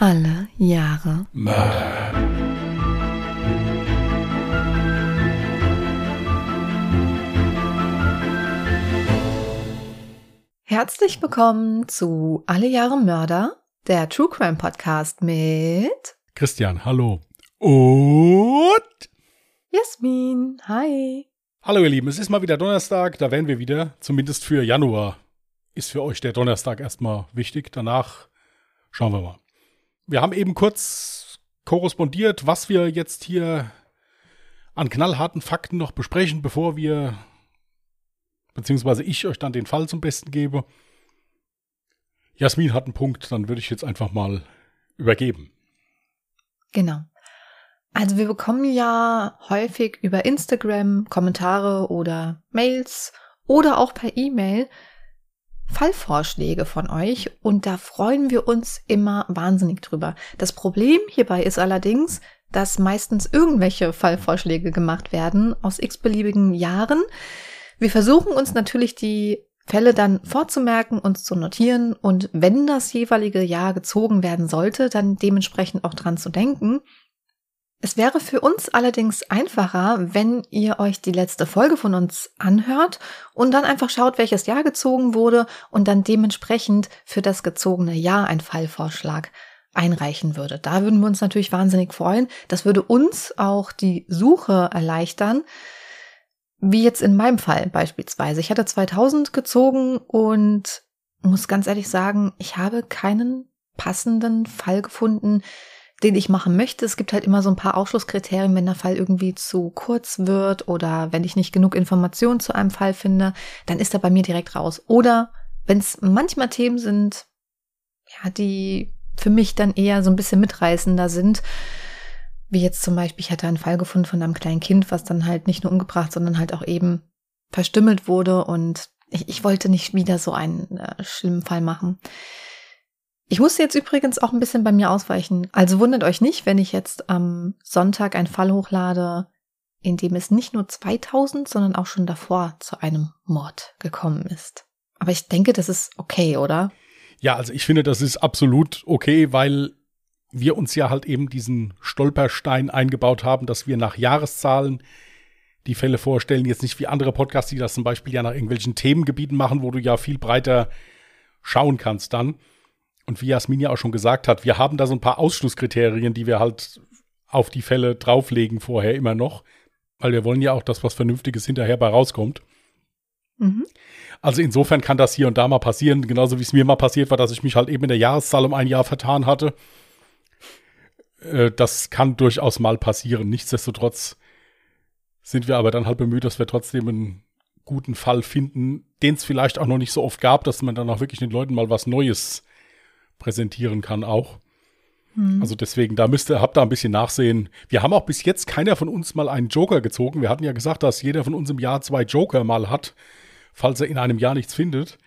Alle Jahre Mörder. Herzlich willkommen zu Alle Jahre Mörder, der True Crime Podcast mit Christian, hallo. Und Jasmin. Hi. hallo ihr Lieben, es ist mal wieder Donnerstag, da wären wir wieder, zumindest für Januar. Ist für euch der Donnerstag erstmal wichtig, danach schauen wir mal. Wir haben eben kurz korrespondiert, was wir jetzt hier an knallharten Fakten noch besprechen, bevor wir, beziehungsweise ich euch dann den Fall zum Besten gebe. Jasmin hat einen Punkt, dann würde ich jetzt einfach mal übergeben. Genau. Also wir bekommen ja häufig über Instagram Kommentare oder Mails oder auch per E-Mail Fallvorschläge von euch und da freuen wir uns immer wahnsinnig drüber. Das Problem hierbei ist allerdings, dass meistens irgendwelche Fallvorschläge gemacht werden aus x-beliebigen Jahren. Wir versuchen uns natürlich die Fälle dann vorzumerken, uns zu notieren und wenn das jeweilige Jahr gezogen werden sollte, dann dementsprechend auch dran zu denken. Es wäre für uns allerdings einfacher, wenn ihr euch die letzte Folge von uns anhört und dann einfach schaut, welches Jahr gezogen wurde und dann dementsprechend für das gezogene Jahr einen Fallvorschlag einreichen würde. Da würden wir uns natürlich wahnsinnig freuen. Das würde uns auch die Suche erleichtern. Wie jetzt in meinem Fall beispielsweise. Ich hatte 2000 gezogen und muss ganz ehrlich sagen, ich habe keinen passenden Fall gefunden, den ich machen möchte. Es gibt halt immer so ein paar Ausschlusskriterien, wenn der Fall irgendwie zu kurz wird oder wenn ich nicht genug Informationen zu einem Fall finde, dann ist er bei mir direkt raus. Oder wenn es manchmal Themen sind, ja, die für mich dann eher so ein bisschen mitreißender sind, wie jetzt zum Beispiel, ich hatte einen Fall gefunden von einem kleinen Kind, was dann halt nicht nur umgebracht, sondern halt auch eben verstümmelt wurde und ich, ich wollte nicht wieder so einen äh, schlimmen Fall machen. Ich musste jetzt übrigens auch ein bisschen bei mir ausweichen. Also wundert euch nicht, wenn ich jetzt am Sonntag einen Fall hochlade, in dem es nicht nur 2000, sondern auch schon davor zu einem Mord gekommen ist. Aber ich denke, das ist okay, oder? Ja, also ich finde, das ist absolut okay, weil wir uns ja halt eben diesen Stolperstein eingebaut haben, dass wir nach Jahreszahlen die Fälle vorstellen. Jetzt nicht wie andere Podcasts, die das zum Beispiel ja nach irgendwelchen Themengebieten machen, wo du ja viel breiter schauen kannst dann. Und wie Jasmin ja auch schon gesagt hat, wir haben da so ein paar Ausschlusskriterien, die wir halt auf die Fälle drauflegen vorher immer noch, weil wir wollen ja auch, dass was Vernünftiges hinterher bei rauskommt. Mhm. Also insofern kann das hier und da mal passieren, genauso wie es mir mal passiert war, dass ich mich halt eben in der Jahreszahl um ein Jahr vertan hatte. Äh, Das kann durchaus mal passieren. Nichtsdestotrotz sind wir aber dann halt bemüht, dass wir trotzdem einen guten Fall finden, den es vielleicht auch noch nicht so oft gab, dass man dann auch wirklich den Leuten mal was Neues präsentieren kann auch. Hm. Also deswegen, da müsste, habt da ein bisschen nachsehen. Wir haben auch bis jetzt keiner von uns mal einen Joker gezogen. Wir hatten ja gesagt, dass jeder von uns im Jahr zwei Joker mal hat, falls er in einem Jahr nichts findet.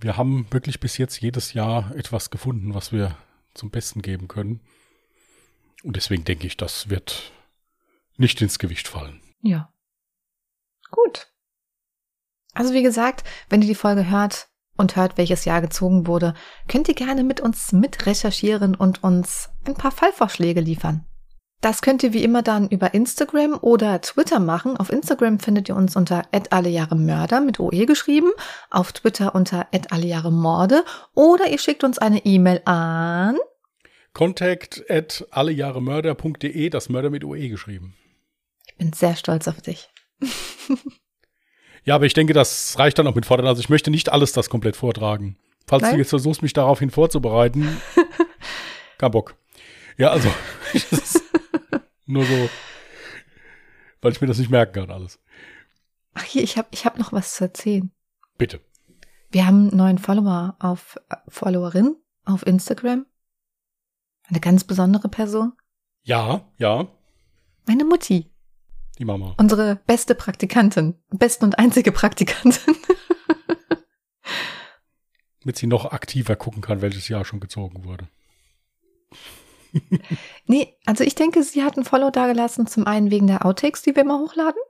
Wir haben wirklich bis jetzt jedes Jahr etwas gefunden, was wir zum Besten geben können. Und deswegen denke ich, das wird nicht ins Gewicht fallen. Ja. Gut. Also wie gesagt, wenn ihr die Folge hört und hört, welches Jahr gezogen wurde, könnt ihr gerne mit uns mit recherchieren und uns ein paar Fallvorschläge liefern. Das könnt ihr wie immer dann über Instagram oder Twitter machen. Auf Instagram findet ihr uns unter @allejahremörder mit OE geschrieben, auf Twitter unter @allejahremorde oder ihr schickt uns eine E-Mail an Contact at allejahremörder.de, das Mörder mit UE geschrieben. Ich bin sehr stolz auf dich. Ja, aber ich denke, das reicht dann auch mit Fordern. Also ich möchte nicht alles das komplett vortragen. Falls Nein? du jetzt versuchst, mich daraufhin vorzubereiten, kein Bock. Ja, also nur so, weil ich mir das nicht merken kann alles. Ach hier, ich habe ich hab noch was zu erzählen. Bitte. Wir haben einen neuen Follower auf äh, Followerin auf Instagram. Eine ganz besondere Person. Ja, ja, Meine Mutti. Die Mama. Unsere beste Praktikantin. Beste und einzige Praktikantin. Damit sie noch aktiver gucken kann, welches Jahr schon gezogen wurde. nee, also ich denke, sie hat ein Follow dagelassen. Zum einen wegen der Outtakes, die wir immer hochladen.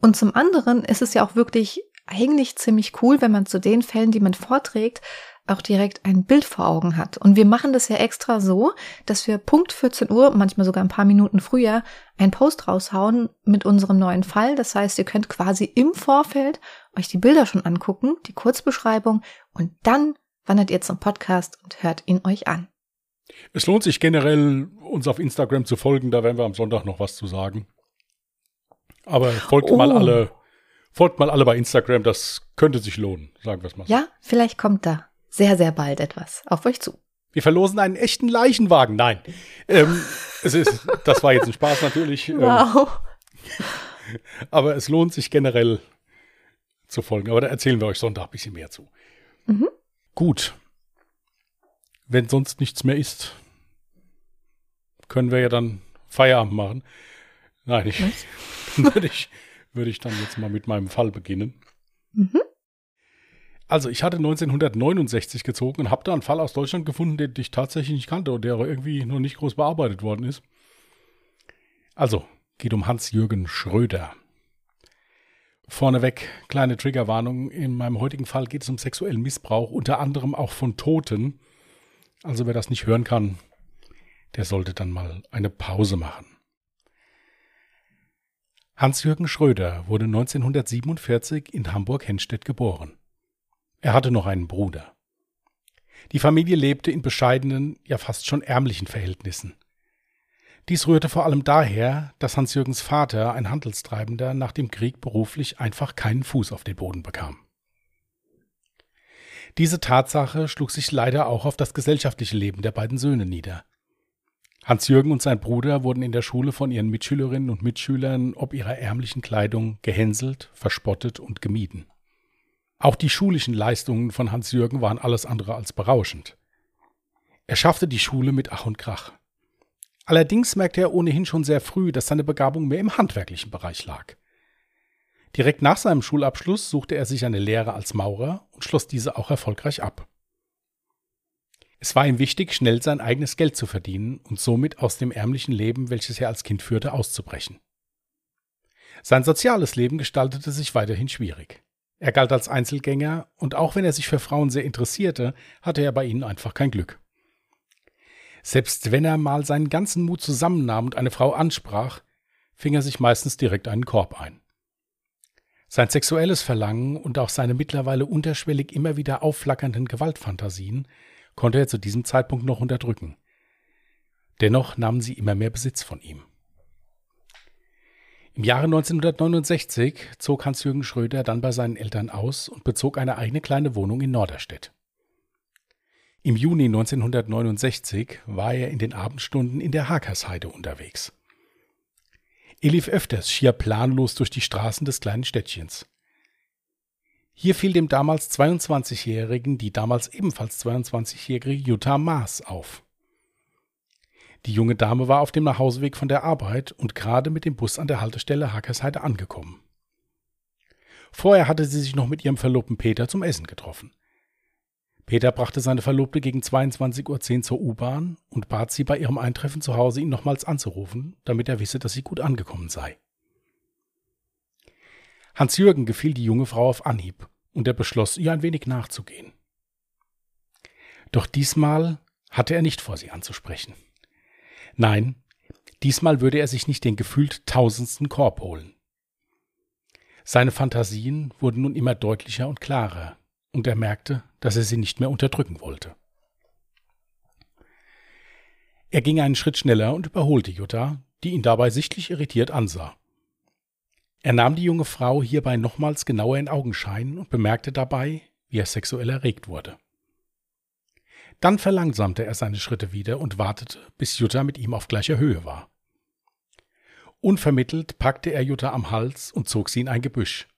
Und zum anderen ist es ja auch wirklich eigentlich ziemlich cool, wenn man zu den Fällen, die man vorträgt, auch direkt ein Bild vor Augen hat. Und wir machen das ja extra so, dass wir Punkt 14 Uhr, manchmal sogar ein paar Minuten früher, einen Post raushauen mit unserem neuen Fall. Das heißt, ihr könnt quasi im Vorfeld euch die Bilder schon angucken, die Kurzbeschreibung und dann wandert ihr zum Podcast und hört ihn euch an. Es lohnt sich generell, uns auf Instagram zu folgen, da werden wir am Sonntag noch was zu sagen. Aber folgt oh. mal alle, folgt mal alle bei Instagram, das könnte sich lohnen, sagen wir es mal. Ja, vielleicht kommt da sehr, sehr bald etwas auf euch zu. Wir verlosen einen echten Leichenwagen. Nein. Ähm, es ist, das war jetzt ein Spaß natürlich. Ähm, wow. aber es lohnt sich generell zu folgen. Aber da erzählen wir euch Sonntag ein bisschen mehr zu. Mhm. Gut. Wenn sonst nichts mehr ist, können wir ja dann Feierabend machen. Nein, ich, würde ich, würde ich dann jetzt mal mit meinem Fall beginnen. Mhm. Also ich hatte 1969 gezogen und habe da einen Fall aus Deutschland gefunden, den ich tatsächlich nicht kannte und der irgendwie noch nicht groß bearbeitet worden ist. Also, geht um Hans-Jürgen Schröder. Vorneweg, kleine Triggerwarnung. In meinem heutigen Fall geht es um sexuellen Missbrauch, unter anderem auch von Toten. Also wer das nicht hören kann, der sollte dann mal eine Pause machen. Hans-Jürgen Schröder wurde 1947 in Hamburg-Henstedt geboren. Er hatte noch einen Bruder. Die Familie lebte in bescheidenen, ja fast schon ärmlichen Verhältnissen. Dies rührte vor allem daher, dass Hans-Jürgens Vater, ein Handelstreibender, nach dem Krieg beruflich einfach keinen Fuß auf den Boden bekam. Diese Tatsache schlug sich leider auch auf das gesellschaftliche Leben der beiden Söhne nieder. Hans-Jürgen und sein Bruder wurden in der Schule von ihren Mitschülerinnen und Mitschülern ob ihrer ärmlichen Kleidung gehänselt, verspottet und gemieden. Auch die schulischen Leistungen von Hans-Jürgen waren alles andere als berauschend. Er schaffte die Schule mit Ach und Krach. Allerdings merkte er ohnehin schon sehr früh, dass seine Begabung mehr im handwerklichen Bereich lag. Direkt nach seinem Schulabschluss suchte er sich eine Lehre als Maurer und schloss diese auch erfolgreich ab. Es war ihm wichtig, schnell sein eigenes Geld zu verdienen und somit aus dem ärmlichen Leben, welches er als Kind führte, auszubrechen. Sein soziales Leben gestaltete sich weiterhin schwierig. Er galt als Einzelgänger und auch wenn er sich für Frauen sehr interessierte, hatte er bei ihnen einfach kein Glück. Selbst wenn er mal seinen ganzen Mut zusammennahm und eine Frau ansprach, fing er sich meistens direkt einen Korb ein. Sein sexuelles Verlangen und auch seine mittlerweile unterschwellig immer wieder aufflackernden Gewaltfantasien konnte er zu diesem Zeitpunkt noch unterdrücken. Dennoch nahmen sie immer mehr Besitz von ihm. Im Jahre 1969 zog Hans-Jürgen Schröder dann bei seinen Eltern aus und bezog eine eigene kleine Wohnung in Norderstedt. Im Juni 1969 war er in den Abendstunden in der Hakersheide unterwegs. Er lief öfters schier planlos durch die Straßen des kleinen Städtchens. Hier fiel dem damals 22-Jährigen die damals ebenfalls 22-jährige Jutta Maas auf. Die junge Dame war auf dem Nachhauseweg von der Arbeit und gerade mit dem Bus an der Haltestelle Hackersheide angekommen. Vorher hatte sie sich noch mit ihrem Verlobten Peter zum Essen getroffen. Peter brachte seine Verlobte gegen 22.10 Uhr zur U-Bahn und bat sie bei ihrem Eintreffen zu Hause ihn nochmals anzurufen, damit er wisse, dass sie gut angekommen sei. Hans-Jürgen gefiel die junge Frau auf Anhieb und er beschloss, ihr ein wenig nachzugehen. Doch diesmal hatte er nicht vor, sie anzusprechen. Nein, diesmal würde er sich nicht den gefühlt tausendsten Korb holen. Seine Fantasien wurden nun immer deutlicher und klarer, und er merkte, dass er sie nicht mehr unterdrücken wollte. Er ging einen Schritt schneller und überholte Jutta, die ihn dabei sichtlich irritiert ansah. Er nahm die junge Frau hierbei nochmals genauer in Augenschein und bemerkte dabei, wie er sexuell erregt wurde. Dann verlangsamte er seine Schritte wieder und wartete, bis Jutta mit ihm auf gleicher Höhe war. Unvermittelt packte er Jutta am Hals und zog sie in ein Gebüsch.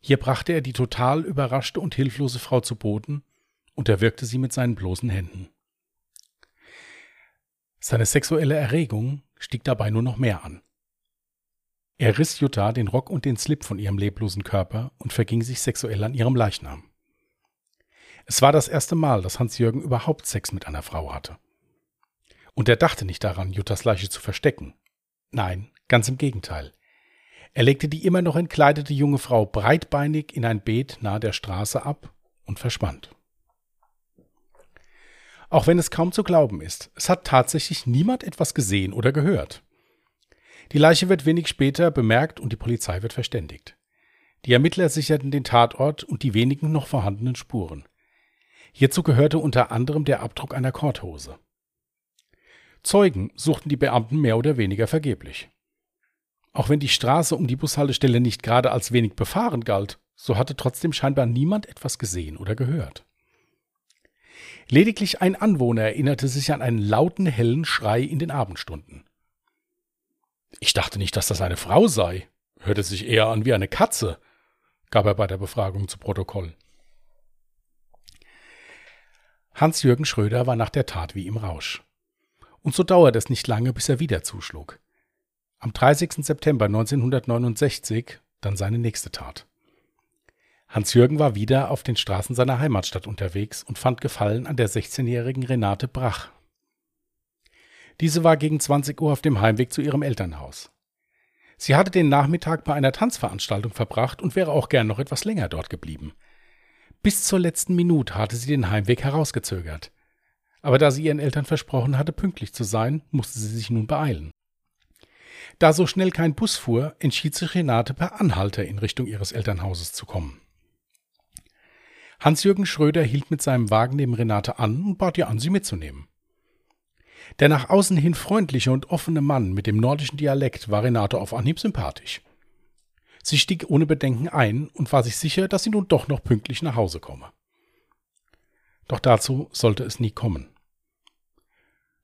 Hier brachte er die total überraschte und hilflose Frau zu Boden und erwürgte sie mit seinen bloßen Händen. Seine sexuelle Erregung stieg dabei nur noch mehr an. Er riss Jutta den Rock und den Slip von ihrem leblosen Körper und verging sich sexuell an ihrem Leichnam. Es war das erste Mal, dass Hans-Jürgen überhaupt Sex mit einer Frau hatte. Und er dachte nicht daran, Juttas Leiche zu verstecken. Nein, ganz im Gegenteil. Er legte die immer noch entkleidete junge Frau breitbeinig in ein Beet nahe der Straße ab und verschwand. Auch wenn es kaum zu glauben ist, es hat tatsächlich niemand etwas gesehen oder gehört. Die Leiche wird wenig später bemerkt und die Polizei wird verständigt. Die Ermittler sicherten den Tatort und die wenigen noch vorhandenen Spuren. Hierzu gehörte unter anderem der Abdruck einer Korthose. Zeugen suchten die Beamten mehr oder weniger vergeblich. Auch wenn die Straße um die Bushaltestelle nicht gerade als wenig befahren galt, so hatte trotzdem scheinbar niemand etwas gesehen oder gehört. Lediglich ein Anwohner erinnerte sich an einen lauten, hellen Schrei in den Abendstunden. Ich dachte nicht, dass das eine Frau sei, hörte sich eher an wie eine Katze, gab er bei der Befragung zu Protokoll. Hans-Jürgen Schröder war nach der Tat wie im Rausch. Und so dauerte es nicht lange, bis er wieder zuschlug. Am 30. September 1969 dann seine nächste Tat. Hans-Jürgen war wieder auf den Straßen seiner Heimatstadt unterwegs und fand Gefallen an der 16-jährigen Renate Brach. Diese war gegen 20 Uhr auf dem Heimweg zu ihrem Elternhaus. Sie hatte den Nachmittag bei einer Tanzveranstaltung verbracht und wäre auch gern noch etwas länger dort geblieben. Bis zur letzten Minute hatte sie den Heimweg herausgezögert. Aber da sie ihren Eltern versprochen hatte, pünktlich zu sein, musste sie sich nun beeilen. Da so schnell kein Bus fuhr, entschied sich Renate per Anhalter in Richtung ihres Elternhauses zu kommen. Hans-Jürgen Schröder hielt mit seinem Wagen neben Renate an und bat ihr an, sie mitzunehmen. Der nach außen hin freundliche und offene Mann mit dem nordischen Dialekt war Renate auf Anhieb sympathisch. Sie stieg ohne Bedenken ein und war sich sicher, dass sie nun doch noch pünktlich nach Hause komme. Doch dazu sollte es nie kommen.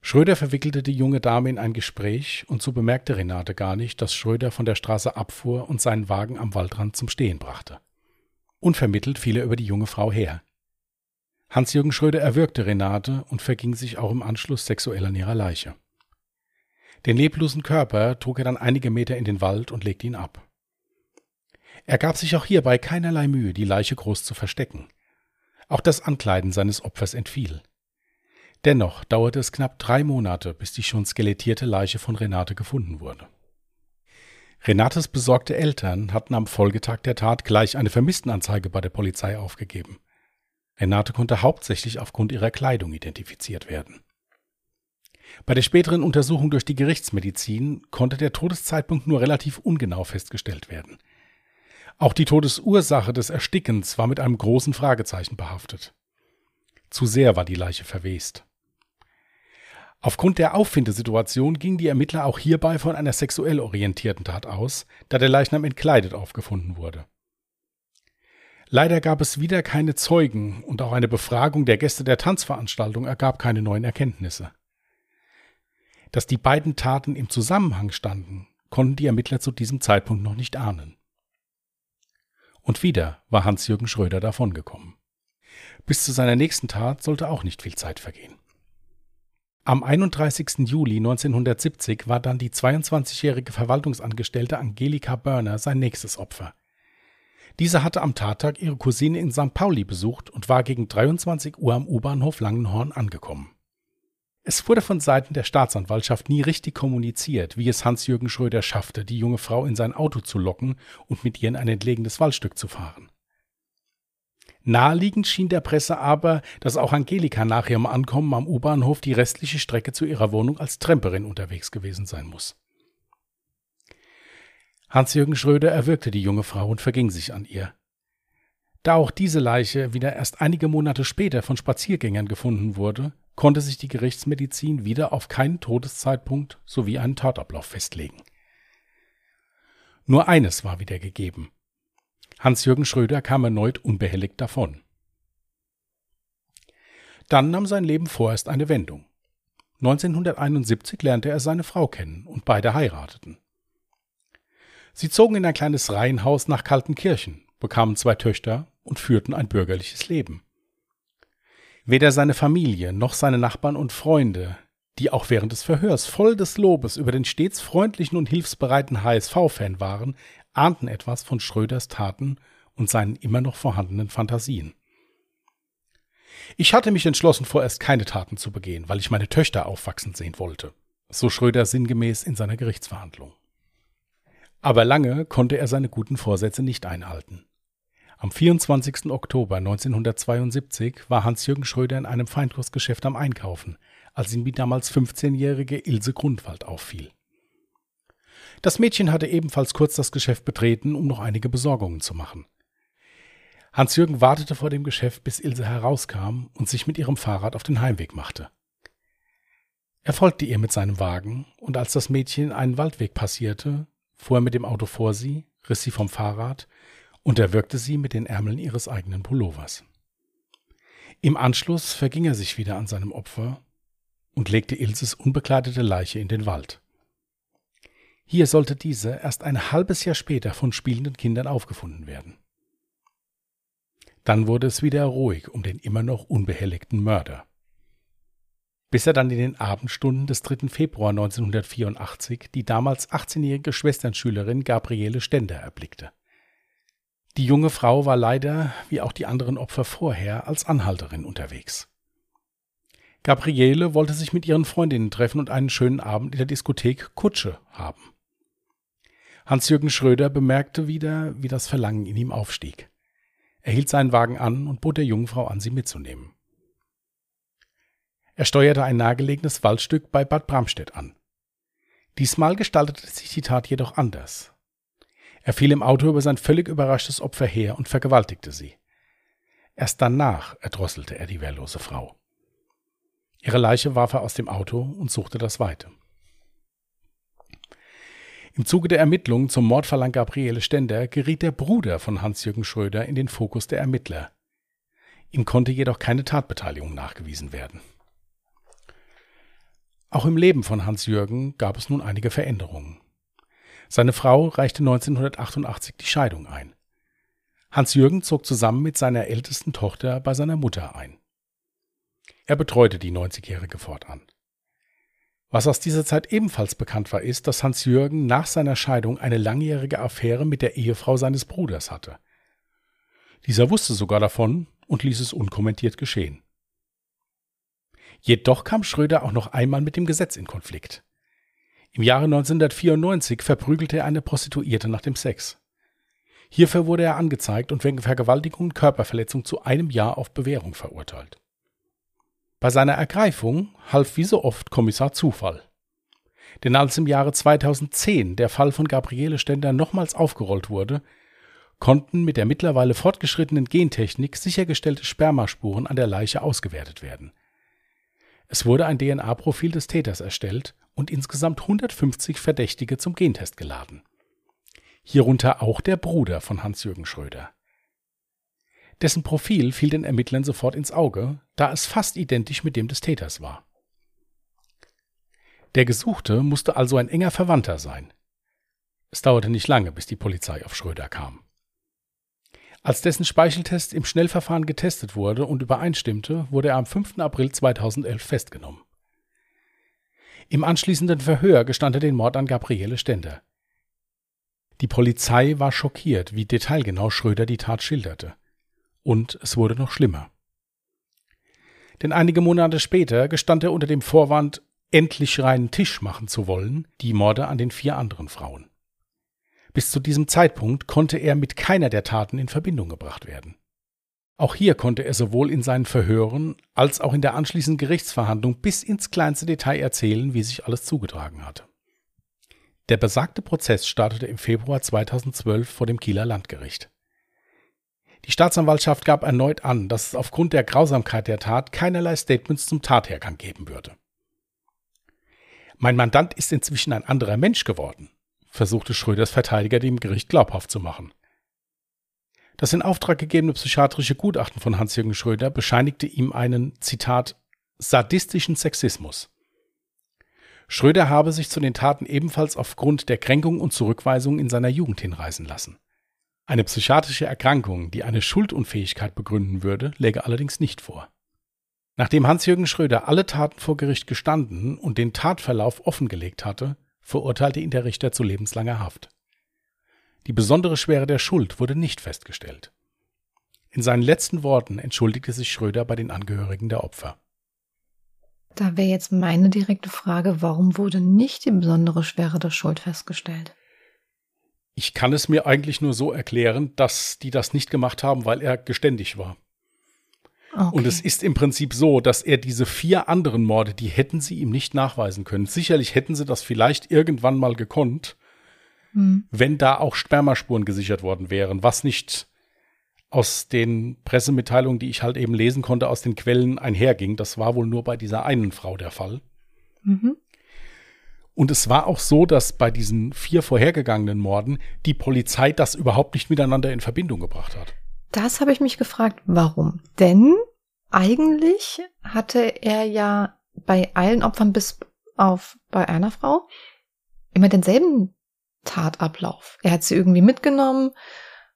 Schröder verwickelte die junge Dame in ein Gespräch, und so bemerkte Renate gar nicht, dass Schröder von der Straße abfuhr und seinen Wagen am Waldrand zum Stehen brachte. Unvermittelt fiel er über die junge Frau her. Hans-Jürgen Schröder erwürgte Renate und verging sich auch im Anschluss sexuell an ihrer Leiche. Den leblosen Körper trug er dann einige Meter in den Wald und legte ihn ab. Er gab sich auch hierbei keinerlei Mühe, die Leiche groß zu verstecken. Auch das Ankleiden seines Opfers entfiel. Dennoch dauerte es knapp drei Monate, bis die schon skelettierte Leiche von Renate gefunden wurde. Renates besorgte Eltern hatten am Folgetag der Tat gleich eine Vermisstenanzeige bei der Polizei aufgegeben. Renate konnte hauptsächlich aufgrund ihrer Kleidung identifiziert werden. Bei der späteren Untersuchung durch die Gerichtsmedizin konnte der Todeszeitpunkt nur relativ ungenau festgestellt werden. Auch die Todesursache des Erstickens war mit einem großen Fragezeichen behaftet. Zu sehr war die Leiche verwest. Aufgrund der Auffindesituation gingen die Ermittler auch hierbei von einer sexuell orientierten Tat aus, da der Leichnam entkleidet aufgefunden wurde. Leider gab es wieder keine Zeugen und auch eine Befragung der Gäste der Tanzveranstaltung ergab keine neuen Erkenntnisse. Dass die beiden Taten im Zusammenhang standen, konnten die Ermittler zu diesem Zeitpunkt noch nicht ahnen. Und wieder war Hans-Jürgen Schröder davongekommen. Bis zu seiner nächsten Tat sollte auch nicht viel Zeit vergehen. Am 31. Juli 1970 war dann die 22-jährige Verwaltungsangestellte Angelika Börner sein nächstes Opfer. Diese hatte am Tattag ihre Cousine in St. Pauli besucht und war gegen 23 Uhr am U-Bahnhof Langenhorn angekommen. Es wurde von Seiten der Staatsanwaltschaft nie richtig kommuniziert, wie es Hans-Jürgen Schröder schaffte, die junge Frau in sein Auto zu locken und mit ihr in ein entlegenes Waldstück zu fahren. Naheliegend schien der Presse aber, dass auch Angelika nach ihrem Ankommen am U-Bahnhof die restliche Strecke zu ihrer Wohnung als Tremperin unterwegs gewesen sein muss. Hans-Jürgen Schröder erwürgte die junge Frau und verging sich an ihr. Da auch diese Leiche wieder erst einige Monate später von Spaziergängern gefunden wurde, konnte sich die Gerichtsmedizin wieder auf keinen Todeszeitpunkt sowie einen Tatablauf festlegen. Nur eines war wieder gegeben. Hans-Jürgen Schröder kam erneut unbehelligt davon. Dann nahm sein Leben vorerst eine Wendung. 1971 lernte er seine Frau kennen und beide heirateten. Sie zogen in ein kleines Reihenhaus nach Kaltenkirchen, bekamen zwei Töchter und führten ein bürgerliches Leben. Weder seine Familie noch seine Nachbarn und Freunde, die auch während des Verhörs voll des Lobes über den stets freundlichen und hilfsbereiten HSV-Fan waren, ahnten etwas von Schröders Taten und seinen immer noch vorhandenen Fantasien. Ich hatte mich entschlossen, vorerst keine Taten zu begehen, weil ich meine Töchter aufwachsen sehen wollte, so Schröder sinngemäß in seiner Gerichtsverhandlung. Aber lange konnte er seine guten Vorsätze nicht einhalten. Am 24. Oktober 1972 war Hans-Jürgen Schröder in einem Feinkostgeschäft am Einkaufen, als ihm die damals 15-jährige Ilse Grundwald auffiel. Das Mädchen hatte ebenfalls kurz das Geschäft betreten, um noch einige Besorgungen zu machen. Hans-Jürgen wartete vor dem Geschäft, bis Ilse herauskam und sich mit ihrem Fahrrad auf den Heimweg machte. Er folgte ihr mit seinem Wagen, und als das Mädchen einen Waldweg passierte, fuhr er mit dem Auto vor sie, riss sie vom Fahrrad und erwürgte sie mit den Ärmeln ihres eigenen Pullovers. Im Anschluss verging er sich wieder an seinem Opfer und legte Ilses unbekleidete Leiche in den Wald. Hier sollte diese erst ein halbes Jahr später von spielenden Kindern aufgefunden werden. Dann wurde es wieder ruhig um den immer noch unbehelligten Mörder. Bis er dann in den Abendstunden des 3. Februar 1984 die damals 18-jährige Schwesternschülerin Gabriele Stender erblickte. Die junge Frau war leider, wie auch die anderen Opfer vorher, als Anhalterin unterwegs. Gabriele wollte sich mit ihren Freundinnen treffen und einen schönen Abend in der Diskothek Kutsche haben. Hans-Jürgen Schröder bemerkte wieder, wie das Verlangen in ihm aufstieg. Er hielt seinen Wagen an und bot der jungen Frau an, sie mitzunehmen. Er steuerte ein nahegelegenes Waldstück bei Bad Bramstedt an. Diesmal gestaltete sich die Tat jedoch anders. Er fiel im Auto über sein völlig überraschtes Opfer her und vergewaltigte sie. Erst danach erdrosselte er die wehrlose Frau. Ihre Leiche warf er aus dem Auto und suchte das Weite. Im Zuge der Ermittlungen zum Mordfall an Gabriele Stender geriet der Bruder von Hans-Jürgen Schröder in den Fokus der Ermittler. Ihm konnte jedoch keine Tatbeteiligung nachgewiesen werden. Auch im Leben von Hans-Jürgen gab es nun einige Veränderungen. Seine Frau reichte 1988 die Scheidung ein. Hans-Jürgen zog zusammen mit seiner ältesten Tochter bei seiner Mutter ein. Er betreute die 90-Jährige fortan. Was aus dieser Zeit ebenfalls bekannt war, ist, dass Hans-Jürgen nach seiner Scheidung eine langjährige Affäre mit der Ehefrau seines Bruders hatte. Dieser wusste sogar davon und ließ es unkommentiert geschehen. Jedoch kam Schröder auch noch einmal mit dem Gesetz in Konflikt. Im Jahre 1994 verprügelte er eine Prostituierte nach dem Sex. Hierfür wurde er angezeigt und wegen Vergewaltigung und Körperverletzung zu einem Jahr auf Bewährung verurteilt. Bei seiner Ergreifung half wie so oft Kommissar Zufall. Denn als im Jahre 2010 der Fall von Gabriele Stender nochmals aufgerollt wurde, konnten mit der mittlerweile fortgeschrittenen Gentechnik sichergestellte Spermaspuren an der Leiche ausgewertet werden. Es wurde ein DNA-Profil des Täters erstellt und insgesamt 150 Verdächtige zum Gentest geladen. Hierunter auch der Bruder von Hans-Jürgen Schröder. Dessen Profil fiel den Ermittlern sofort ins Auge, da es fast identisch mit dem des Täters war. Der Gesuchte musste also ein enger Verwandter sein. Es dauerte nicht lange, bis die Polizei auf Schröder kam. Als dessen Speicheltest im Schnellverfahren getestet wurde und übereinstimmte, wurde er am 5. April 2011 festgenommen. Im anschließenden Verhör gestand er den Mord an Gabriele Stender. Die Polizei war schockiert, wie detailgenau Schröder die Tat schilderte. Und es wurde noch schlimmer. Denn einige Monate später gestand er unter dem Vorwand, endlich reinen Tisch machen zu wollen, die Morde an den vier anderen Frauen. Bis zu diesem Zeitpunkt konnte er mit keiner der Taten in Verbindung gebracht werden. Auch hier konnte er sowohl in seinen Verhören als auch in der anschließenden Gerichtsverhandlung bis ins kleinste Detail erzählen, wie sich alles zugetragen hatte. Der besagte Prozess startete im Februar 2012 vor dem Kieler Landgericht. Die Staatsanwaltschaft gab erneut an, dass es aufgrund der Grausamkeit der Tat keinerlei Statements zum Tathergang geben würde. Mein Mandant ist inzwischen ein anderer Mensch geworden, versuchte Schröders Verteidiger dem Gericht glaubhaft zu machen. Das in Auftrag gegebene psychiatrische Gutachten von Hans-Jürgen Schröder bescheinigte ihm einen, Zitat, sadistischen Sexismus. Schröder habe sich zu den Taten ebenfalls aufgrund der Kränkung und Zurückweisung in seiner Jugend hinreißen lassen. Eine psychiatrische Erkrankung, die eine Schuldunfähigkeit begründen würde, läge allerdings nicht vor. Nachdem Hans-Jürgen Schröder alle Taten vor Gericht gestanden und den Tatverlauf offengelegt hatte, verurteilte ihn der Richter zu lebenslanger Haft. Die besondere Schwere der Schuld wurde nicht festgestellt. In seinen letzten Worten entschuldigte sich Schröder bei den Angehörigen der Opfer. Da wäre jetzt meine direkte Frage, warum wurde nicht die besondere Schwere der Schuld festgestellt? Ich kann es mir eigentlich nur so erklären, dass die das nicht gemacht haben, weil er geständig war. Okay. Und es ist im Prinzip so, dass er diese vier anderen Morde, die hätten sie ihm nicht nachweisen können. Sicherlich hätten sie das vielleicht irgendwann mal gekonnt, hm. wenn da auch Spermaspuren gesichert worden wären, was nicht aus den Pressemitteilungen, die ich halt eben lesen konnte, aus den Quellen einherging. Das war wohl nur bei dieser einen Frau der Fall. Mhm. Und es war auch so, dass bei diesen vier vorhergegangenen Morden die Polizei das überhaupt nicht miteinander in Verbindung gebracht hat. Das habe ich mich gefragt, warum? Denn eigentlich hatte er ja bei allen Opfern bis auf bei einer Frau immer denselben Tatablauf. Er hat sie irgendwie mitgenommen,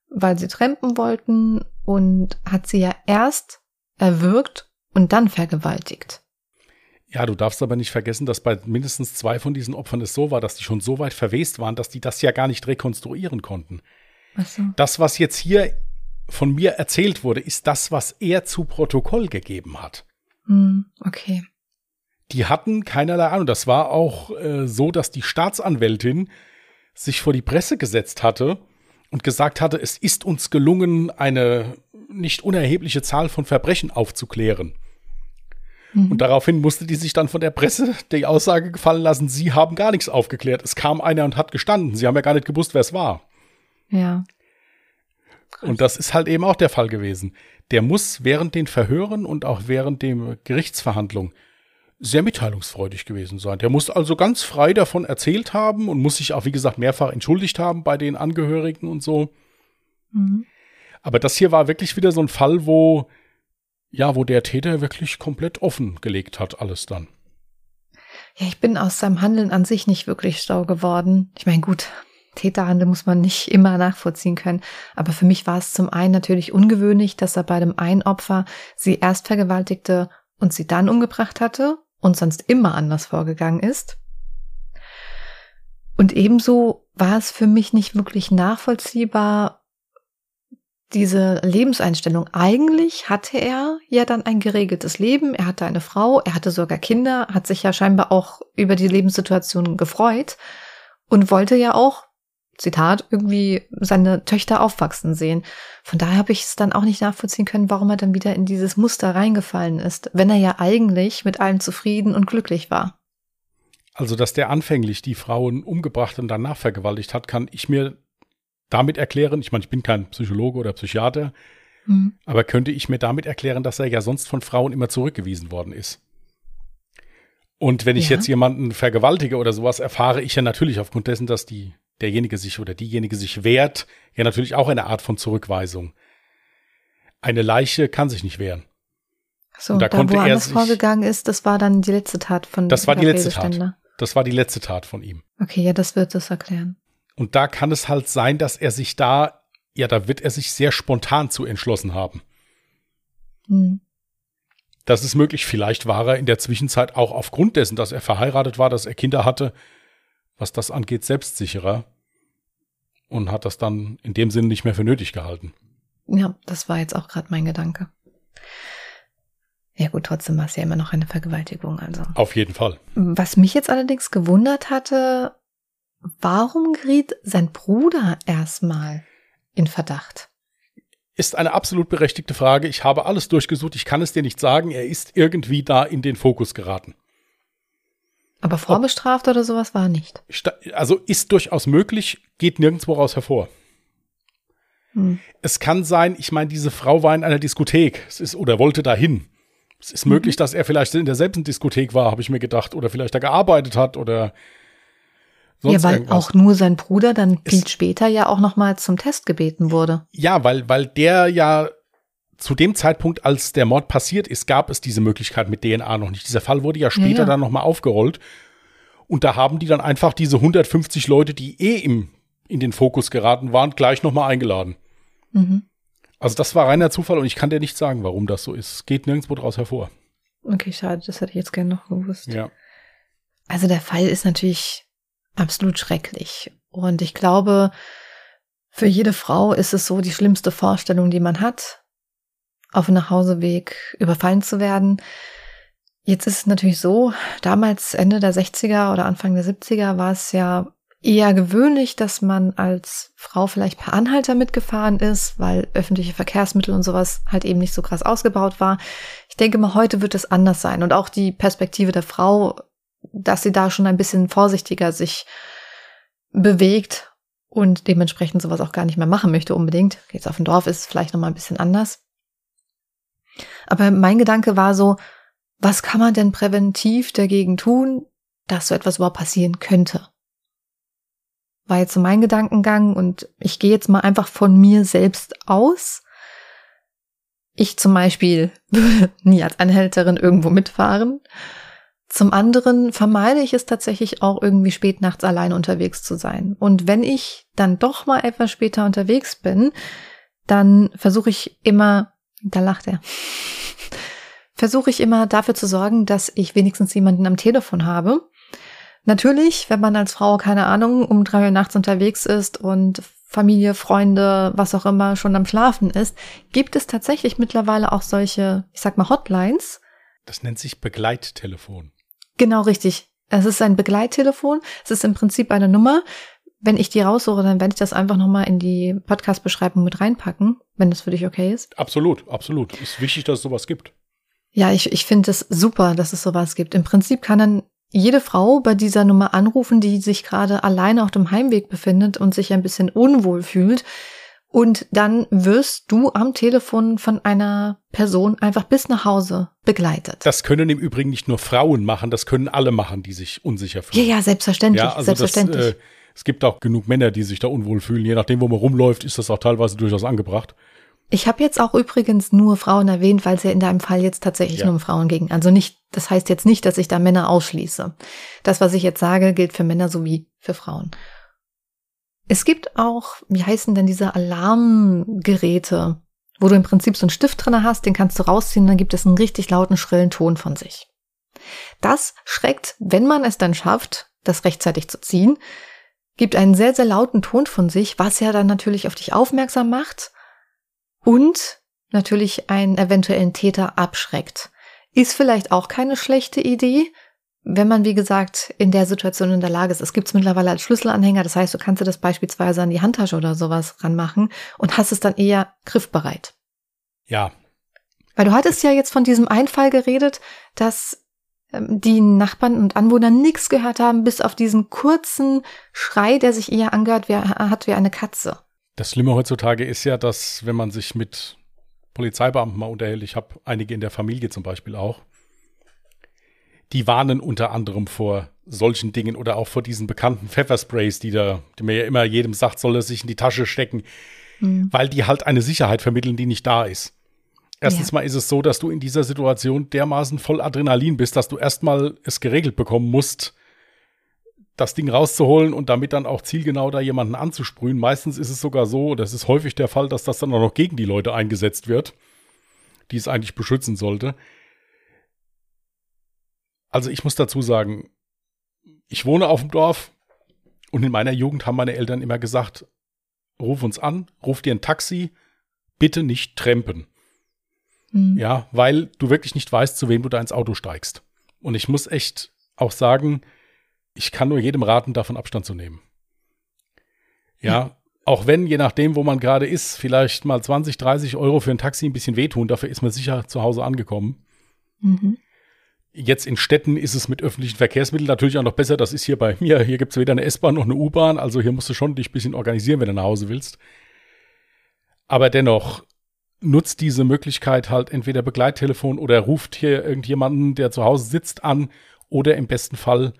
weil sie trampen wollten und hat sie ja erst erwürgt und dann vergewaltigt. Ja, du darfst aber nicht vergessen, dass bei mindestens zwei von diesen Opfern es so war, dass die schon so weit verwest waren, dass die das ja gar nicht rekonstruieren konnten. Ach so. Das, was jetzt hier von mir erzählt wurde, ist das, was er zu Protokoll gegeben hat. Hm, okay. Die hatten keinerlei Ahnung. Das war auch äh, so, dass die Staatsanwältin sich vor die Presse gesetzt hatte und gesagt hatte, es ist uns gelungen, eine nicht unerhebliche Zahl von Verbrechen aufzuklären. Mhm. Und daraufhin musste die sich dann von der Presse die Aussage gefallen lassen, sie haben gar nichts aufgeklärt. Es kam einer und hat gestanden. Sie haben ja gar nicht gewusst, wer es war. Ja. Und das ist halt eben auch der Fall gewesen. Der muss während den Verhören und auch während der Gerichtsverhandlung sehr mitteilungsfreudig gewesen sein. Der muss also ganz frei davon erzählt haben und muss sich auch, wie gesagt, mehrfach entschuldigt haben bei den Angehörigen und so. Mhm. Aber das hier war wirklich wieder so ein Fall, wo, ja, wo der Täter wirklich komplett offen gelegt hat, alles dann. Ja, ich bin aus seinem Handeln an sich nicht wirklich schlau geworden. Ich meine, gut, Täterhandel muss man nicht immer nachvollziehen können. Aber für mich war es zum einen natürlich ungewöhnlich, dass er bei dem einen Opfer sie erst vergewaltigte und sie dann umgebracht hatte und sonst immer anders vorgegangen ist. Und ebenso war es für mich nicht wirklich nachvollziehbar, diese Lebenseinstellung. Eigentlich hatte er ja dann ein geregeltes Leben, er hatte eine Frau, er hatte sogar Kinder, hat sich ja scheinbar auch über die Lebenssituation gefreut und wollte ja auch Zitat, irgendwie seine Töchter aufwachsen sehen. Von daher habe ich es dann auch nicht nachvollziehen können, warum er dann wieder in dieses Muster reingefallen ist, wenn er ja eigentlich mit allem zufrieden und glücklich war. Also, dass der anfänglich die Frauen umgebracht und danach vergewaltigt hat, kann ich mir damit erklären. Ich meine, ich bin kein Psychologe oder Psychiater, mhm. aber könnte ich mir damit erklären, dass er ja sonst von Frauen immer zurückgewiesen worden ist. Und wenn ich ja. jetzt jemanden vergewaltige oder sowas, erfahre ich ja natürlich aufgrund dessen, dass die derjenige sich oder diejenige sich wehrt, ja natürlich auch eine Art von Zurückweisung. Eine Leiche kann sich nicht wehren. So, da, da konnte wo er alles vorgegangen ist, das war dann die letzte Tat von Das war die letzte Tat. Das war die letzte Tat von ihm. Okay, ja, das wird das erklären. Und da kann es halt sein, dass er sich da, ja, da wird er sich sehr spontan zu entschlossen haben. Hm. Das ist möglich. Vielleicht war er in der Zwischenzeit auch aufgrund dessen, dass er verheiratet war, dass er Kinder hatte, was das angeht, selbstsicherer und hat das dann in dem Sinne nicht mehr für nötig gehalten. Ja, das war jetzt auch gerade mein Gedanke. Ja gut, trotzdem war es ja immer noch eine Vergewaltigung, also. Auf jeden Fall. Was mich jetzt allerdings gewundert hatte, warum geriet sein Bruder erstmal in Verdacht? Ist eine absolut berechtigte Frage. Ich habe alles durchgesucht. Ich kann es dir nicht sagen. Er ist irgendwie da in den Fokus geraten. Aber vorbestraft oder sowas war nicht. Also ist durchaus möglich, geht nirgendwo raus hervor. Hm. Es kann sein, ich meine, diese Frau war in einer Diskothek es ist, oder wollte dahin. Es ist mhm. möglich, dass er vielleicht in derselben Diskothek war, habe ich mir gedacht, oder vielleicht da gearbeitet hat oder sonst Ja, weil irgendwas. auch nur sein Bruder dann viel es, später ja auch noch mal zum Test gebeten wurde. Ja, weil weil der ja zu dem Zeitpunkt, als der Mord passiert ist, gab es diese Möglichkeit mit DNA noch nicht. Dieser Fall wurde ja später ja, ja. dann nochmal aufgerollt. Und da haben die dann einfach diese 150 Leute, die eh im, in den Fokus geraten waren, gleich nochmal eingeladen. Mhm. Also das war reiner Zufall und ich kann dir nicht sagen, warum das so ist. Es geht nirgendwo draus hervor. Okay, schade, das hätte ich jetzt gerne noch gewusst. Ja. Also der Fall ist natürlich absolut schrecklich. Und ich glaube, für jede Frau ist es so die schlimmste Vorstellung, die man hat, auf dem Nachhauseweg überfallen zu werden. Jetzt ist es natürlich so, damals Ende der 60er oder Anfang der 70er war es ja eher gewöhnlich, dass man als Frau vielleicht per Anhalter mitgefahren ist, weil öffentliche Verkehrsmittel und sowas halt eben nicht so krass ausgebaut war. Ich denke mal, heute wird es anders sein und auch die Perspektive der Frau, dass sie da schon ein bisschen vorsichtiger sich bewegt und dementsprechend sowas auch gar nicht mehr machen möchte unbedingt. Jetzt auf dem Dorf ist es vielleicht noch mal ein bisschen anders. Aber mein Gedanke war so, was kann man denn präventiv dagegen tun, dass so etwas überhaupt passieren könnte? War jetzt so mein Gedankengang und ich gehe jetzt mal einfach von mir selbst aus. Ich zum Beispiel würde nie als Anhälterin irgendwo mitfahren. Zum anderen vermeide ich es tatsächlich auch irgendwie spät nachts alleine unterwegs zu sein. Und wenn ich dann doch mal etwas später unterwegs bin, dann versuche ich immer, da lacht er, versuche ich immer dafür zu sorgen, dass ich wenigstens jemanden am Telefon habe. Natürlich, wenn man als Frau, keine Ahnung, um drei Uhr nachts unterwegs ist und Familie, Freunde, was auch immer schon am Schlafen ist, gibt es tatsächlich mittlerweile auch solche, ich sag mal, Hotlines. Das nennt sich Begleittelefon. Genau richtig. Es ist ein Begleittelefon. Es ist im Prinzip eine Nummer. Wenn ich die raussuche, dann werde ich das einfach nochmal in die Podcast-Beschreibung mit reinpacken, wenn das für dich okay ist. Absolut, absolut. Ist wichtig, dass es sowas gibt. Ja, ich, ich finde es super, dass es sowas gibt. Im Prinzip kann dann jede Frau bei dieser Nummer anrufen, die sich gerade alleine auf dem Heimweg befindet und sich ein bisschen unwohl fühlt. Und dann wirst du am Telefon von einer Person einfach bis nach Hause begleitet. Das können im Übrigen nicht nur Frauen machen, das können alle machen, die sich unsicher fühlen. Ja, ja, selbstverständlich. Ja, also selbstverständlich. Das, äh, es gibt auch genug Männer, die sich da unwohl fühlen. Je nachdem, wo man rumläuft, ist das auch teilweise durchaus angebracht. Ich habe jetzt auch übrigens nur Frauen erwähnt, weil es ja in deinem Fall jetzt tatsächlich ja. nur um Frauen ging. Also nicht, das heißt jetzt nicht, dass ich da Männer ausschließe. Das, was ich jetzt sage, gilt für Männer sowie für Frauen. Es gibt auch, wie heißen denn diese Alarmgeräte, wo du im Prinzip so einen Stift drinne hast, den kannst du rausziehen, dann gibt es einen richtig lauten, schrillen Ton von sich. Das schreckt, wenn man es dann schafft, das rechtzeitig zu ziehen, gibt einen sehr, sehr lauten Ton von sich, was ja dann natürlich auf dich aufmerksam macht und natürlich einen eventuellen Täter abschreckt. Ist vielleicht auch keine schlechte Idee, wenn man, wie gesagt, in der Situation in der Lage ist. Es gibt es mittlerweile als Schlüsselanhänger, das heißt, du kannst dir das beispielsweise an die Handtasche oder sowas ranmachen und hast es dann eher griffbereit. Ja. Weil du hattest ja jetzt von diesem Einfall geredet, dass die Nachbarn und Anwohner nichts gehört haben, bis auf diesen kurzen Schrei, der sich eher angehört wie, hat wie eine Katze. Das Schlimme heutzutage ist ja, dass wenn man sich mit Polizeibeamten mal unterhält, ich habe einige in der Familie zum Beispiel auch, die warnen unter anderem vor solchen Dingen oder auch vor diesen bekannten Pfeffersprays, die da, die mir ja immer jedem sagt, soll er sich in die Tasche stecken, mhm. weil die halt eine Sicherheit vermitteln, die nicht da ist. Erstens ja. mal ist es so, dass du in dieser Situation dermaßen voll Adrenalin bist, dass du erstmal es geregelt bekommen musst, das Ding rauszuholen und damit dann auch zielgenau da jemanden anzusprühen. Meistens ist es sogar so, das ist häufig der Fall, dass das dann auch noch gegen die Leute eingesetzt wird, die es eigentlich beschützen sollte. Also ich muss dazu sagen, ich wohne auf dem Dorf und in meiner Jugend haben meine Eltern immer gesagt, ruf uns an, ruf dir ein Taxi, bitte nicht trampen. Mhm. Ja, weil du wirklich nicht weißt, zu wem du da ins Auto steigst. Und ich muss echt auch sagen, ich kann nur jedem raten, davon Abstand zu nehmen. Ja, ja. auch wenn, je nachdem, wo man gerade ist, vielleicht mal 20, 30 Euro für ein Taxi ein bisschen wehtun, dafür ist man sicher zu Hause angekommen. Mhm. Jetzt in Städten ist es mit öffentlichen Verkehrsmitteln natürlich auch noch besser. Das ist hier bei mir. Hier gibt es weder eine S-Bahn noch eine U-Bahn. Also hier musst du schon dich ein bisschen organisieren, wenn du nach Hause willst. Aber dennoch, nutzt diese Möglichkeit halt entweder Begleittelefon oder ruft hier irgendjemanden, der zu Hause sitzt, an oder im besten Fall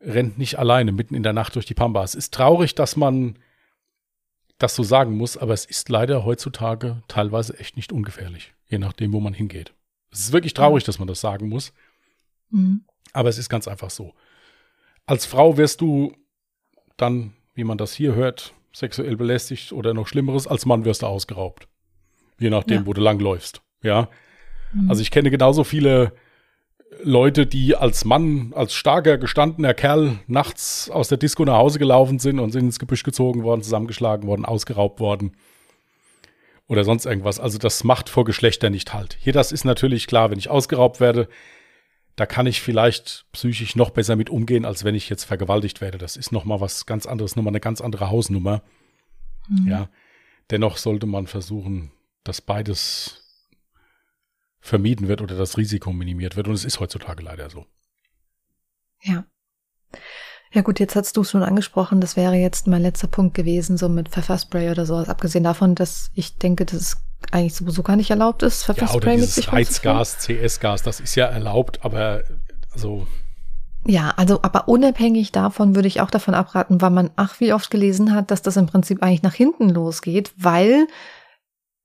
rennt nicht alleine mitten in der Nacht durch die Pampa. Es ist traurig, dass man das so sagen muss, aber es ist leider heutzutage teilweise echt nicht ungefährlich, je nachdem, wo man hingeht. Es ist wirklich traurig, dass man das sagen muss, mhm. aber es ist ganz einfach so. Als Frau wirst du dann, wie man das hier hört, sexuell belästigt oder noch Schlimmeres, als Mann wirst du ausgeraubt. Je nachdem, ja. wo du langläufst. Ja. Mhm. Also ich kenne genauso viele Leute, die als Mann, als starker, gestandener Kerl nachts aus der Disco nach Hause gelaufen sind und sind ins Gebüsch gezogen worden, zusammengeschlagen worden, ausgeraubt worden oder sonst irgendwas. Also das macht vor Geschlechter nicht halt. Hier, das ist natürlich klar, wenn ich ausgeraubt werde, da kann ich vielleicht psychisch noch besser mit umgehen, als wenn ich jetzt vergewaltigt werde. Das ist noch mal was ganz anderes, noch mal eine ganz andere Hausnummer. Mhm. Ja, dennoch sollte man versuchen, dass beides vermieden wird oder das Risiko minimiert wird. Und es ist heutzutage leider so. Ja. Ja gut, jetzt hast du es schon angesprochen, das wäre jetzt mein letzter Punkt gewesen, so mit Pfefferspray oder sowas. Abgesehen davon, dass ich denke, dass es eigentlich sowieso gar nicht erlaubt ist, Pfefferspray ja, oder mit sich Heizgas, CS-Gas, das ist ja erlaubt, aber also ja, also aber unabhängig davon würde ich auch davon abraten, weil man ach wie oft gelesen hat, dass das im Prinzip eigentlich nach hinten losgeht, weil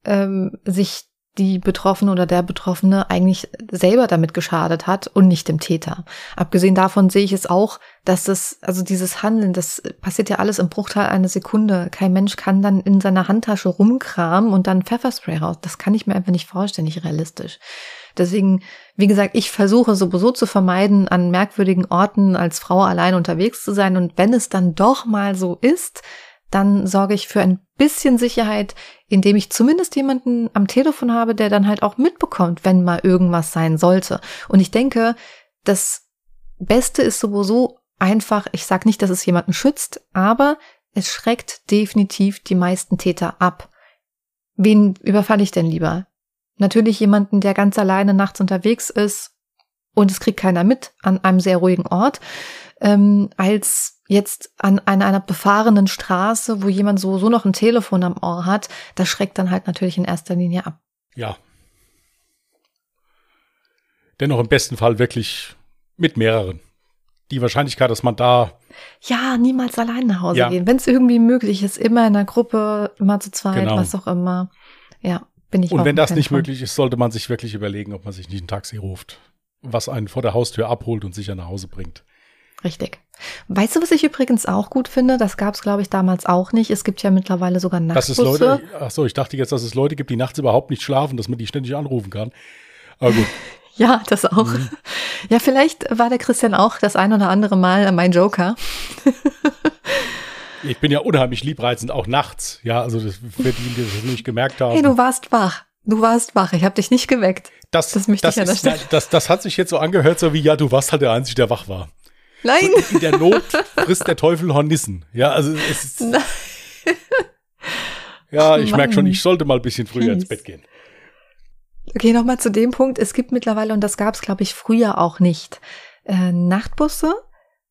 ähm, sich die Betroffene oder der Betroffene eigentlich selber damit geschadet hat und nicht dem Täter. Abgesehen davon sehe ich es auch, dass das, also dieses Handeln, das passiert ja alles im Bruchteil einer Sekunde. Kein Mensch kann dann in seiner Handtasche rumkramen und dann Pfefferspray raus. Das kann ich mir einfach nicht vorstellen, nicht realistisch. Deswegen, wie gesagt, ich versuche sowieso zu vermeiden, an merkwürdigen Orten als Frau allein unterwegs zu sein. Und wenn es dann doch mal so ist, dann sorge ich für ein bisschen Sicherheit, indem ich zumindest jemanden am Telefon habe, der dann halt auch mitbekommt, wenn mal irgendwas sein sollte. Und ich denke, das Beste ist sowieso einfach, ich sage nicht, dass es jemanden schützt, aber es schreckt definitiv die meisten Täter ab. Wen überfalle ich denn lieber? Natürlich jemanden, der ganz alleine nachts unterwegs ist und es kriegt keiner mit an einem sehr ruhigen Ort, ähm, als jetzt an, an einer befahrenen Straße, wo jemand so, so noch ein Telefon am Ohr hat, das schreckt dann halt natürlich in erster Linie ab. Ja. Dennoch im besten Fall wirklich mit mehreren. Die Wahrscheinlichkeit, dass man da. Ja, niemals allein nach Hause ja. gehen. Wenn es irgendwie möglich ist, immer in einer Gruppe, immer zu zweit, genau. was auch immer. Ja, bin ich Und wenn das nicht von. möglich ist, sollte man sich wirklich überlegen, ob man sich nicht ein Taxi ruft, was einen vor der Haustür abholt und sicher nach Hause bringt. Richtig. Weißt du, was ich übrigens auch gut finde? Das gab es, glaube ich, damals auch nicht. Es gibt ja mittlerweile sogar Nachtbusse. Dass es Leute, ach so, ich dachte jetzt, dass es Leute gibt, die nachts überhaupt nicht schlafen, dass man die ständig anrufen kann. Aber gut. ja, das auch. Mhm. Ja, vielleicht war der Christian auch das ein oder andere Mal mein Joker. ich bin ja unheimlich liebreizend, auch nachts. Ja, also das, für die, die das nicht gemerkt haben. Hey, du warst wach. Du warst wach. Ich habe dich nicht geweckt. Das, das, möchte das, ich ist, das, das hat sich jetzt so angehört, so wie, ja, du warst halt der Einzige, der wach war. Nein. So in der Not frisst der Teufel Hornissen. Ja, also es ist. Nein. Ja, ich merke schon, ich sollte mal ein bisschen früher ins Bett gehen. Okay, nochmal zu dem Punkt. Es gibt mittlerweile, und das gab es, glaube ich, früher auch nicht, äh, Nachtbusse.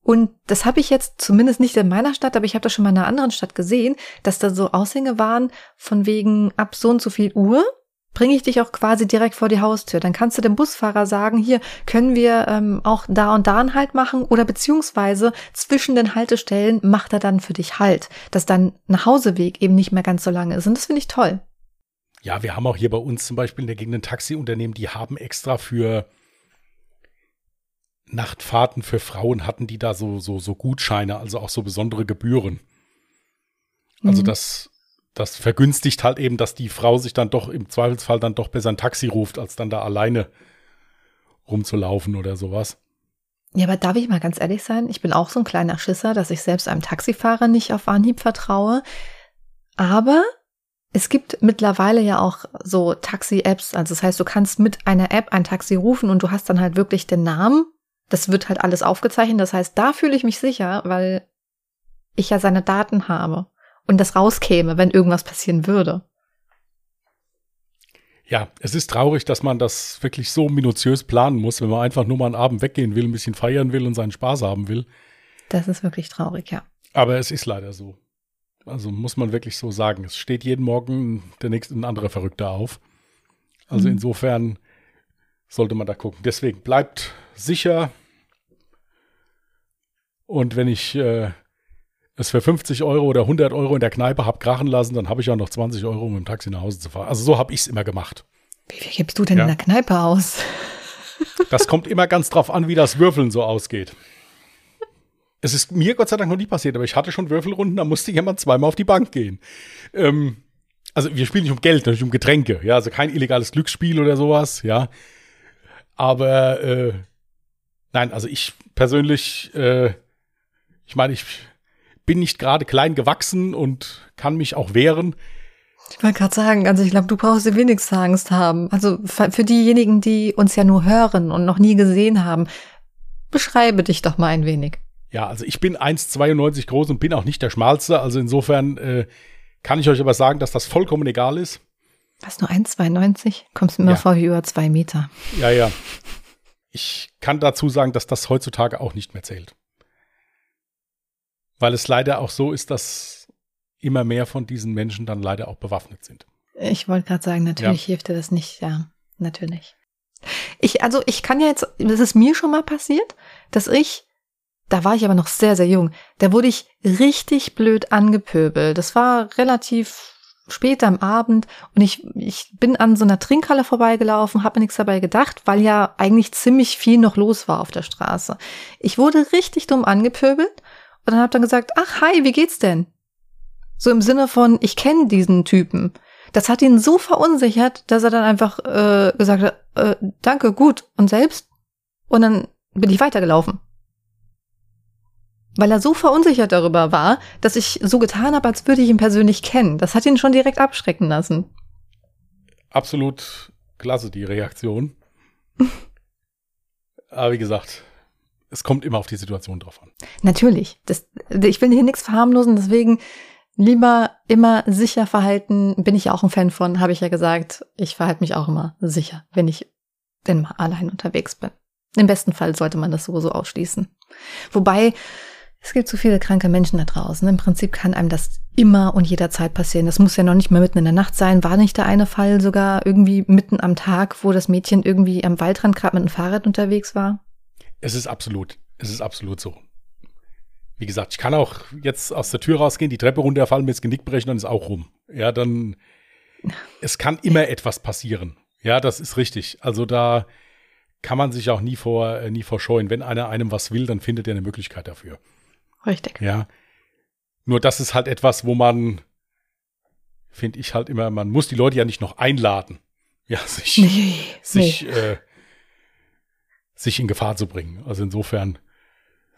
Und das habe ich jetzt zumindest nicht in meiner Stadt, aber ich habe das schon mal in einer anderen Stadt gesehen, dass da so Aushänge waren von wegen ab so und so viel Uhr bringe ich dich auch quasi direkt vor die Haustür. Dann kannst du dem Busfahrer sagen, hier können wir ähm, auch da und da einen Halt machen oder beziehungsweise zwischen den Haltestellen macht er dann für dich Halt, dass dein Nachhauseweg eben nicht mehr ganz so lange ist. Und das finde ich toll. Ja, wir haben auch hier bei uns zum Beispiel in der Gegend ein Taxiunternehmen, die haben extra für Nachtfahrten für Frauen hatten die da so, so, so Gutscheine, also auch so besondere Gebühren. Also mhm. das das vergünstigt halt eben, dass die Frau sich dann doch im Zweifelsfall dann doch besser ein Taxi ruft, als dann da alleine rumzulaufen oder sowas. Ja, aber darf ich mal ganz ehrlich sein? Ich bin auch so ein kleiner Schisser, dass ich selbst einem Taxifahrer nicht auf Anhieb vertraue. Aber es gibt mittlerweile ja auch so Taxi-Apps. Also das heißt, du kannst mit einer App ein Taxi rufen und du hast dann halt wirklich den Namen. Das wird halt alles aufgezeichnet. Das heißt, da fühle ich mich sicher, weil ich ja seine Daten habe und das rauskäme, wenn irgendwas passieren würde. Ja, es ist traurig, dass man das wirklich so minutiös planen muss, wenn man einfach nur mal einen Abend weggehen will, ein bisschen feiern will und seinen Spaß haben will. Das ist wirklich traurig, ja. Aber es ist leider so. Also muss man wirklich so sagen. Es steht jeden Morgen der nächste ein anderer Verrückter auf. Also mhm. insofern sollte man da gucken. Deswegen bleibt sicher. Und wenn ich äh, es für 50 Euro oder 100 Euro in der Kneipe habe krachen lassen, dann habe ich ja noch 20 Euro, um mit dem Taxi nach Hause zu fahren. Also so habe ich es immer gemacht. Wie viel gibst du denn ja. in der Kneipe aus? Das kommt immer ganz drauf an, wie das Würfeln so ausgeht. Es ist mir Gott sei Dank noch nie passiert, aber ich hatte schon Würfelrunden, da musste jemand zweimal auf die Bank gehen. Ähm, also wir spielen nicht um Geld, natürlich um Getränke, ja, also kein illegales Glücksspiel oder sowas, ja. Aber äh, nein, also ich persönlich, äh, ich meine, ich bin nicht gerade klein gewachsen und kann mich auch wehren. Ich wollte gerade sagen, also ich glaube, du brauchst dir wenigstens Angst haben. Also für diejenigen, die uns ja nur hören und noch nie gesehen haben, beschreibe dich doch mal ein wenig. Ja, also ich bin 1,92 groß und bin auch nicht der Schmalste. Also insofern äh, kann ich euch aber sagen, dass das vollkommen egal ist. Was, nur 1,92? Kommst du mir ja. vor wie über zwei Meter. Ja, ja. Ich kann dazu sagen, dass das heutzutage auch nicht mehr zählt. Weil es leider auch so ist, dass immer mehr von diesen Menschen dann leider auch bewaffnet sind. Ich wollte gerade sagen, natürlich ja. hilft dir das nicht, ja, natürlich. Ich, also ich kann ja jetzt, das ist mir schon mal passiert, dass ich, da war ich aber noch sehr, sehr jung, da wurde ich richtig blöd angepöbelt. Das war relativ später am Abend und ich, ich bin an so einer Trinkhalle vorbeigelaufen, habe mir nichts dabei gedacht, weil ja eigentlich ziemlich viel noch los war auf der Straße. Ich wurde richtig dumm angepöbelt und dann habe dann gesagt, ach hi, wie geht's denn? So im Sinne von, ich kenne diesen Typen. Das hat ihn so verunsichert, dass er dann einfach äh, gesagt hat, äh, danke, gut und selbst. Und dann bin ich weitergelaufen weil er so verunsichert darüber war, dass ich so getan habe, als würde ich ihn persönlich kennen. Das hat ihn schon direkt abschrecken lassen. Absolut klasse, die Reaktion. Aber wie gesagt, es kommt immer auf die Situation drauf an. Natürlich. Das, ich will hier nichts verharmlosen, deswegen lieber immer sicher verhalten. Bin ich ja auch ein Fan von, habe ich ja gesagt. Ich verhalte mich auch immer sicher, wenn ich denn mal allein unterwegs bin. Im besten Fall sollte man das sowieso ausschließen. Wobei, es gibt so viele kranke Menschen da draußen. Im Prinzip kann einem das immer und jederzeit passieren. Das muss ja noch nicht mal mitten in der Nacht sein. War nicht der eine Fall sogar irgendwie mitten am Tag, wo das Mädchen irgendwie am Waldrand gerade mit dem Fahrrad unterwegs war? Es ist absolut, es ist absolut so. Wie gesagt, ich kann auch jetzt aus der Tür rausgehen, die Treppe runterfallen, mir das Genick brechen, dann ist auch rum. Ja, dann, es kann immer etwas passieren. Ja, das ist richtig. Also da kann man sich auch nie vor, äh, nie vorscheuen. Wenn einer einem was will, dann findet er eine Möglichkeit dafür. Richtig. Ja. Nur das ist halt etwas, wo man, finde ich halt immer, man muss die Leute ja nicht noch einladen, ja, sich, nee, sich, nee. Äh, sich in Gefahr zu bringen. Also insofern,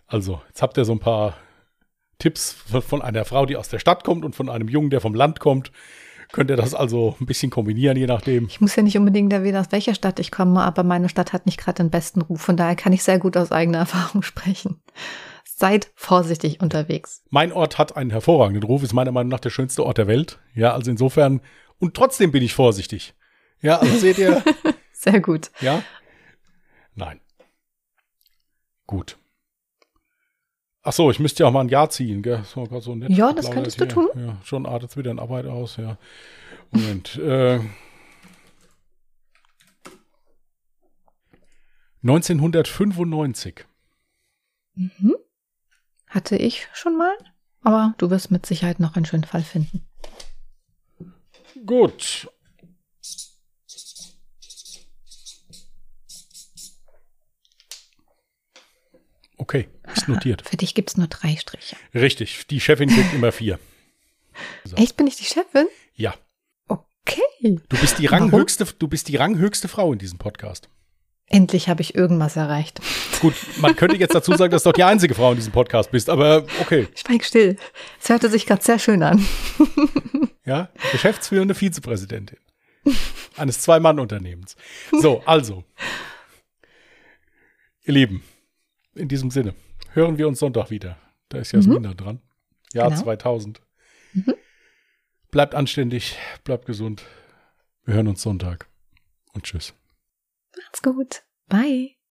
also jetzt habt ihr so ein paar Tipps von einer Frau, die aus der Stadt kommt und von einem Jungen, der vom Land kommt. Könnt ihr das also ein bisschen kombinieren, je nachdem? Ich muss ja nicht unbedingt erwähnen, aus welcher Stadt ich komme, aber meine Stadt hat nicht gerade den besten Ruf. Von daher kann ich sehr gut aus eigener Erfahrung sprechen. Seid vorsichtig unterwegs. Mein Ort hat einen hervorragenden Ruf, ist meiner Meinung nach der schönste Ort der Welt. Ja, also insofern, und trotzdem bin ich vorsichtig. Ja, also seht ihr. Sehr gut. Ja? Nein. Gut. Ach so, ich müsste ja auch mal ein Jahr ziehen, gell? So, so nett ja, das könntest du tun. Ja, schon artet es wieder in Arbeit aus, ja. Moment. äh, 1995. Mhm. Hatte ich schon mal, aber du wirst mit Sicherheit noch einen schönen Fall finden. Gut. Okay, ist notiert. Für dich gibt es nur drei Striche. Richtig, die Chefin kriegt immer vier. So. Echt, bin ich die Chefin? Ja. Okay. Du bist die ranghöchste, du bist die ranghöchste Frau in diesem Podcast. Endlich habe ich irgendwas erreicht. Gut, man könnte jetzt dazu sagen, dass du doch die einzige Frau in diesem Podcast bist, aber okay. Schweig still. Es hörte sich gerade sehr schön an. Ja, geschäftsführende Vizepräsidentin eines Zwei-Mann-Unternehmens. So, also. Ihr Lieben, in diesem Sinne, hören wir uns Sonntag wieder. Da ist Jasmin mhm. da dran. Jahr genau. 2000. Mhm. Bleibt anständig, bleibt gesund. Wir hören uns Sonntag und tschüss. Macht's gut. Bye.